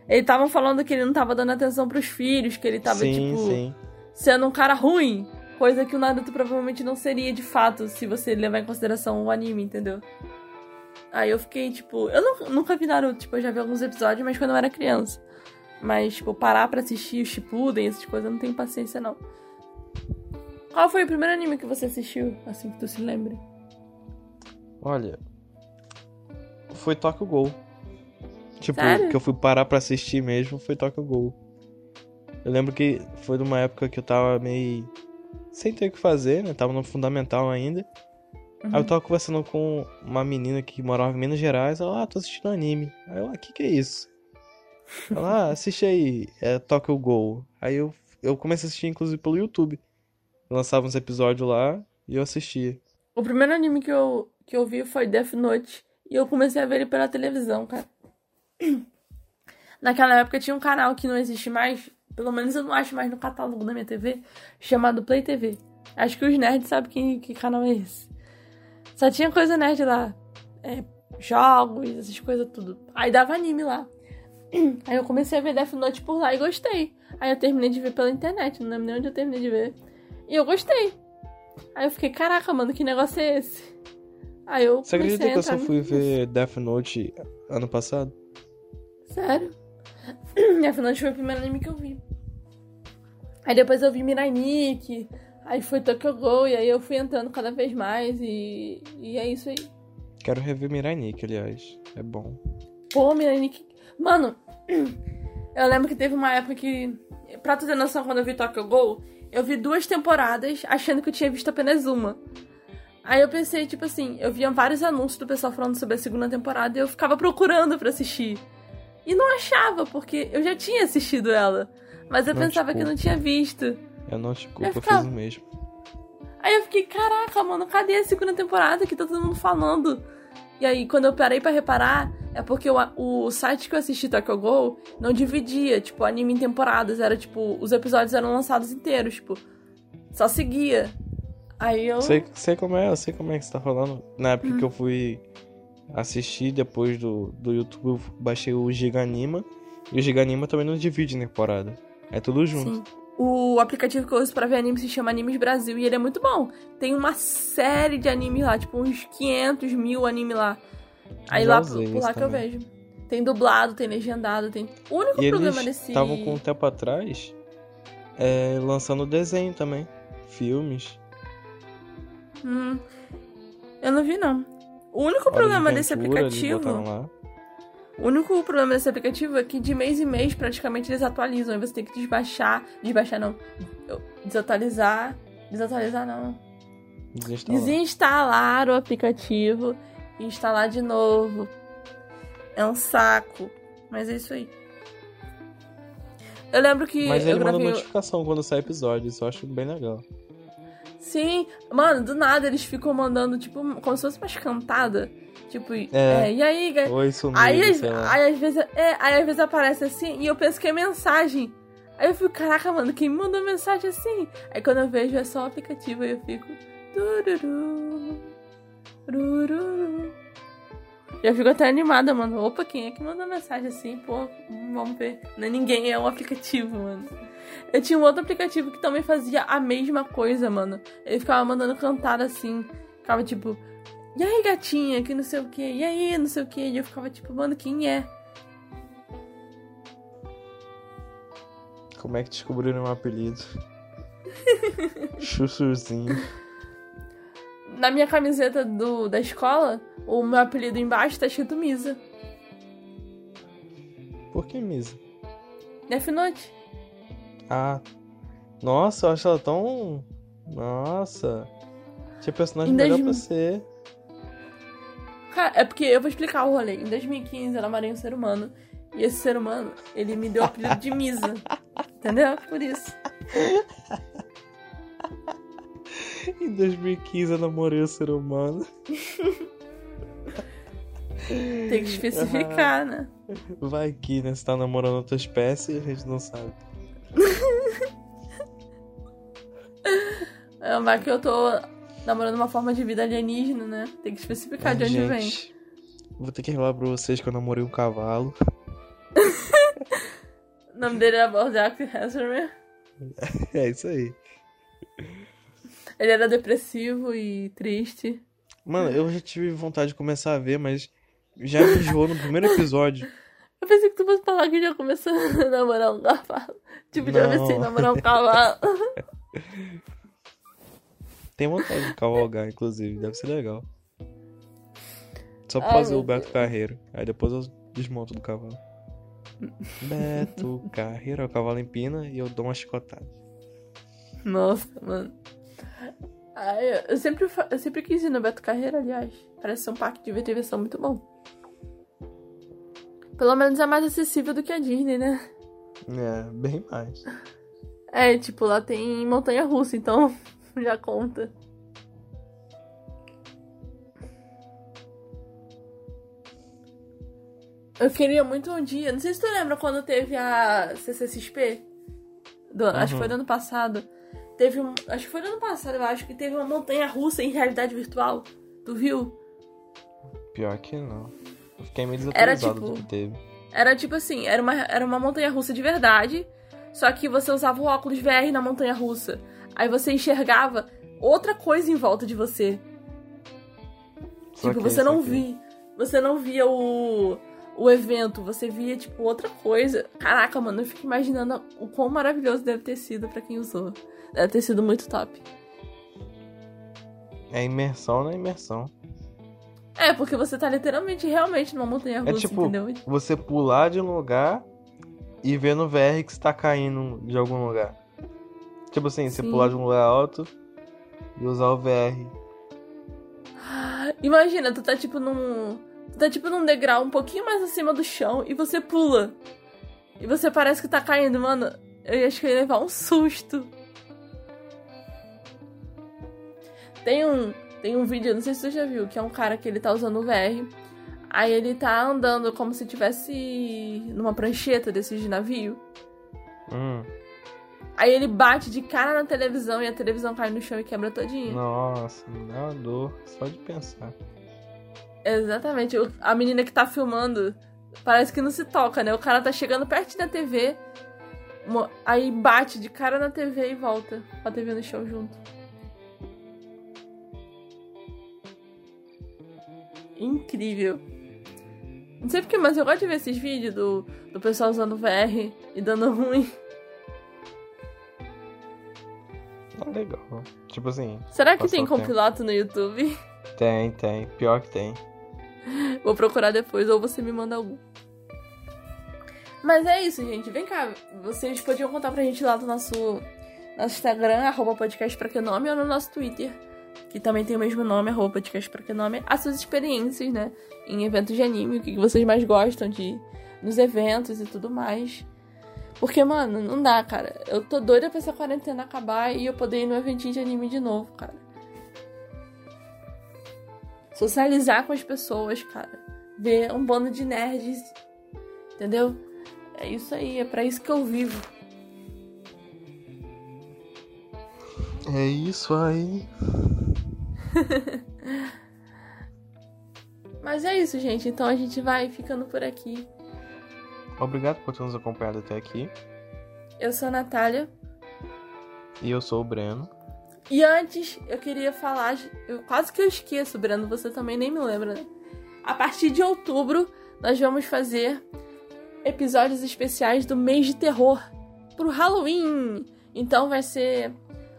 Eles estavam falando que ele não tava dando atenção pros filhos, que ele tava, sim, tipo, sim. sendo um cara ruim. Coisa que o Naruto provavelmente não seria de fato, se você levar em consideração o anime, entendeu? Aí eu fiquei, tipo, eu nu- nunca vi Naruto, tipo, eu já vi alguns episódios, mas quando eu era criança. Mas, tipo, parar pra assistir o Shippuden, essas coisas, eu não tenho paciência, não. Qual foi o primeiro anime que você assistiu, assim que tu se lembre? Olha. Foi Tokyo Ghoul. Tipo, Sério? que eu fui parar pra assistir mesmo foi Tokyo Ghoul. Eu lembro que foi numa época que eu tava meio. sem ter o que fazer, né? Tava no fundamental ainda. Aí eu tava conversando com uma menina que morava em Minas Gerais. Ela, ah, tô assistindo anime. Aí eu, ah, que que é isso? Ela, ah, assiste aí, é Tokyo Ghoul. Aí eu, eu comecei a assistir, inclusive, pelo YouTube. Lançava uns episódios lá e eu assistia. O primeiro anime que eu, que eu vi foi Death Note. E eu comecei a ver ele pela televisão, cara. Naquela época tinha um canal que não existe mais, pelo menos eu não acho mais no catálogo da minha TV, chamado Play TV. Acho que os nerds sabem que, que canal é esse. Só tinha coisa nerd lá. É, jogos, essas coisas tudo. Aí dava anime lá. Aí eu comecei a ver Death Note por lá e gostei. Aí eu terminei de ver pela internet, não lembro nem onde eu terminei de ver. E eu gostei. Aí eu fiquei, caraca, mano, que negócio é esse? Aí eu Você acredita que eu só fui ver Death Note ano passado? Sério? Death Note foi o primeiro anime que eu vi. Aí depois eu vi Mirai Nikki, aí foi Tokyo Ghoul, e aí eu fui entrando cada vez mais, e, e é isso aí. Quero rever Mirai Nikki, aliás. É bom. Pô, Mirai Nikki... Mano, eu lembro que teve uma época que... Pra tu ter noção, quando eu vi Tokyo Ghoul, eu vi duas temporadas achando que eu tinha visto apenas uma. Aí eu pensei, tipo assim, eu via vários anúncios do pessoal falando sobre a segunda temporada e eu ficava procurando pra assistir. E não achava, porque eu já tinha assistido ela. Mas eu Não pensava que eu não tinha visto. Eu não te culpo, Eu eu ficava- fiz o mesmo. Aí eu fiquei, caraca, mano, cadê a segunda temporada que tá todo mundo falando? E aí, quando eu parei pra reparar, É porque o, o site que eu assisti Tokyo Ghoul não dividia, tipo, anime em temporadas. Era tipo, os episódios eram lançados inteiros, tipo, só seguia. Aí eu. Sei, sei como é, eu sei como é que você tá falando. Na época hum. que eu fui assistir, depois do, do YouTube, eu baixei o Giganima. E o Giganima também não divide temporada. É tudo junto. Sim. O aplicativo que eu uso pra ver anime se chama Animes Brasil e ele é muito bom. Tem uma série de animes lá, tipo uns 500 mil animes lá. Aí lá, por lá que eu vejo. Tem dublado, tem legendado, tem. O único e problema eles desse. Estavam com um tempo atrás é, lançando desenho também. Filmes. Hum. Eu não vi, não. O único Hora problema de desse aplicativo. O único problema desse aplicativo é que de mês em mês praticamente eles atualizam. Aí você tem que desbaixar. Desbaixar não. Desatualizar. Desatualizar não. Desinstalar. Desinstalar o aplicativo e instalar de novo. É um saco. Mas é isso aí. Eu lembro que. Mas ele eu gravei... manda notificação quando sai episódio, isso eu acho bem legal. Sim, mano, do nada eles ficam mandando, tipo, como se fosse uma cantada. Tipo, é. é e aí, Oi, sumido, aí, aí, às vezes, é, aí às vezes aparece assim e eu penso que é mensagem. Aí eu fico, caraca, mano, quem mandou mensagem assim? Aí quando eu vejo é só o aplicativo, aí eu fico. Tururu, tururu. Eu fico até animada, mano. Opa, quem é que mandou mensagem assim? Pô, vamos ver. Não é ninguém, é um aplicativo, mano. Eu tinha um outro aplicativo que também fazia a mesma coisa, mano. Ele ficava mandando cantar assim. Ficava tipo, e aí, gatinha, que não sei o que, e aí, não sei o que. E eu ficava tipo, mano, quem é? Como é que descobriram um apelido? Chuchuzinho. Na minha camiseta do, da escola, o meu apelido embaixo tá escrito Misa. Por que Misa? Death Note. Ah. Nossa, eu acho ela tão. Nossa. Tinha personagem melhor pra ser. Cara, é porque eu vou explicar o rolê. Em 2015 eu namorei um ser humano. E esse ser humano, ele me deu o apelido de Misa. Entendeu? Por isso. em 2015 eu namorei um ser humano. Tem que especificar, né? Vai que, né? Você tá namorando outra espécie e a gente não sabe. É, vai que eu tô namorando uma forma de vida alienígena, né? Tem que especificar de onde gente, vem. Vou ter que revelar pra vocês que eu namorei um cavalo. o nome dele é Bojack Hasselmer. É isso aí. Ele era depressivo e triste. Mano, eu já tive vontade de começar a ver, mas já me enjoou no primeiro episódio. Eu pensei que tu fosse falar que já começou a namorar um cavalo. Tipo, já comecei a namorar um cavalo. Tem vontade de cavalgar, inclusive. Deve ser legal. Só pra Ai, fazer o Beto Deus. Carreiro. Aí depois eu desmonto do cavalo. Beto Carreiro, é o cavalo empina e eu dou uma chicotada. Nossa, mano. Ai, eu sempre, eu sempre quis ir no Beto Carreiro, aliás. Parece ser um parque de diversão muito bom. Pelo menos é mais acessível do que a Disney, né? É, bem mais. É, tipo, lá tem montanha russa, então já conta. Eu queria muito um dia. Não sei se tu lembra quando teve a CCXP. Do, uhum. Acho que foi do ano passado. Teve um. Acho que foi do ano passado, eu acho que teve uma montanha russa em realidade virtual. Tu viu? Pior que não. Eu fiquei meio desatualizado era, tipo, do que teve. Era tipo assim, era uma, era uma montanha russa de verdade. Só que você usava o óculos VR na montanha russa. Aí você enxergava outra coisa em volta de você. Só tipo, você não via. Você não via o, o evento, você via, tipo, outra coisa. Caraca, mano, eu fico imaginando o quão maravilhoso deve ter sido para quem usou. Deve ter sido muito top. É imersão na imersão. É, porque você tá literalmente, realmente numa montanha russa, é tipo, entendeu? Você pular de um lugar e ver no VR que você tá caindo de algum lugar. Tipo assim, Sim. você pular de um lugar alto e usar o VR. Imagina, tu tá tipo num. Tu tá tipo num degrau um pouquinho mais acima do chão e você pula. E você parece que tá caindo, mano. Eu acho que eu ia levar um susto. Tem um, tem um vídeo, não sei se você já viu, que é um cara que ele tá usando o VR. Aí ele tá andando como se tivesse numa prancheta desses de navio. Hum. Aí ele bate de cara na televisão e a televisão cai no chão e quebra todinho. Nossa, me dá uma dor só de pensar. Exatamente. A menina que tá filmando parece que não se toca, né? O cara tá chegando perto da TV, aí bate de cara na TV e volta com a TV no chão junto. Incrível. Não sei porque, mas eu gosto de ver esses vídeos do, do pessoal usando VR e dando ruim. Tá legal. Tipo assim, Será que tem o tempo. compilato no YouTube? tem, tem. Pior que tem. Vou procurar depois, ou você me manda algum. Mas é isso, gente. Vem cá. Vocês podiam contar pra gente lá no nosso, nosso Instagram, arroba podcast pra que nome, ou no nosso Twitter, que também tem o mesmo nome, arroba podcast pra que nome, as suas experiências, né? Em eventos de anime, o que vocês mais gostam de nos eventos e tudo mais. Porque, mano, não dá, cara. Eu tô doida pra essa quarentena acabar e eu poder ir no eventinho de anime de novo, cara. Socializar com as pessoas, cara. Ver um bando de nerds. Entendeu? É isso aí, é pra isso que eu vivo. É isso aí. Mas é isso, gente. Então a gente vai ficando por aqui. Obrigado por ter nos acompanhado até aqui. Eu sou a Natália. E eu sou o Breno. E antes, eu queria falar. Eu, quase que eu esqueço, Breno. Você também nem me lembra, né? A partir de outubro, nós vamos fazer episódios especiais do mês de terror pro Halloween. Então vai ser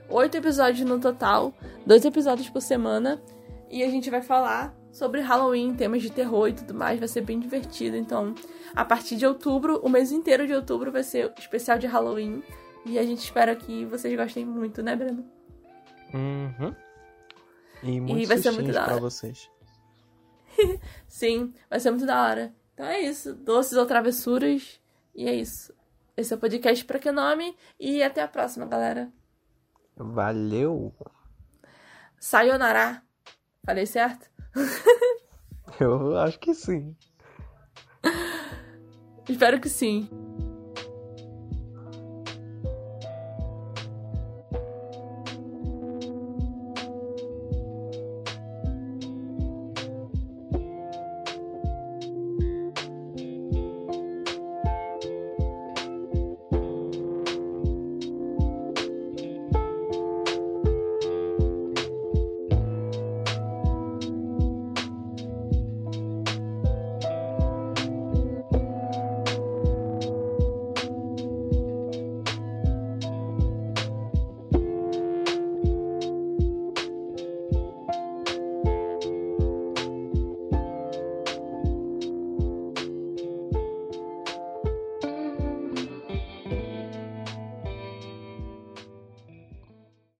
oito episódios no total, dois episódios por semana. E a gente vai falar sobre Halloween, temas de terror e tudo mais. Vai ser bem divertido. Então, a partir de outubro, o mês inteiro de outubro vai ser especial de Halloween. E a gente espera que vocês gostem muito, né, Breno? Uhum. E muitos vai ser muito da pra hora. vocês. Sim, vai ser muito da hora. Então é isso. Doces ou travessuras. E é isso. Esse é o podcast pra que nome. E até a próxima, galera. Valeu! Sayonara. Falei certo? Eu acho que sim. Espero que sim.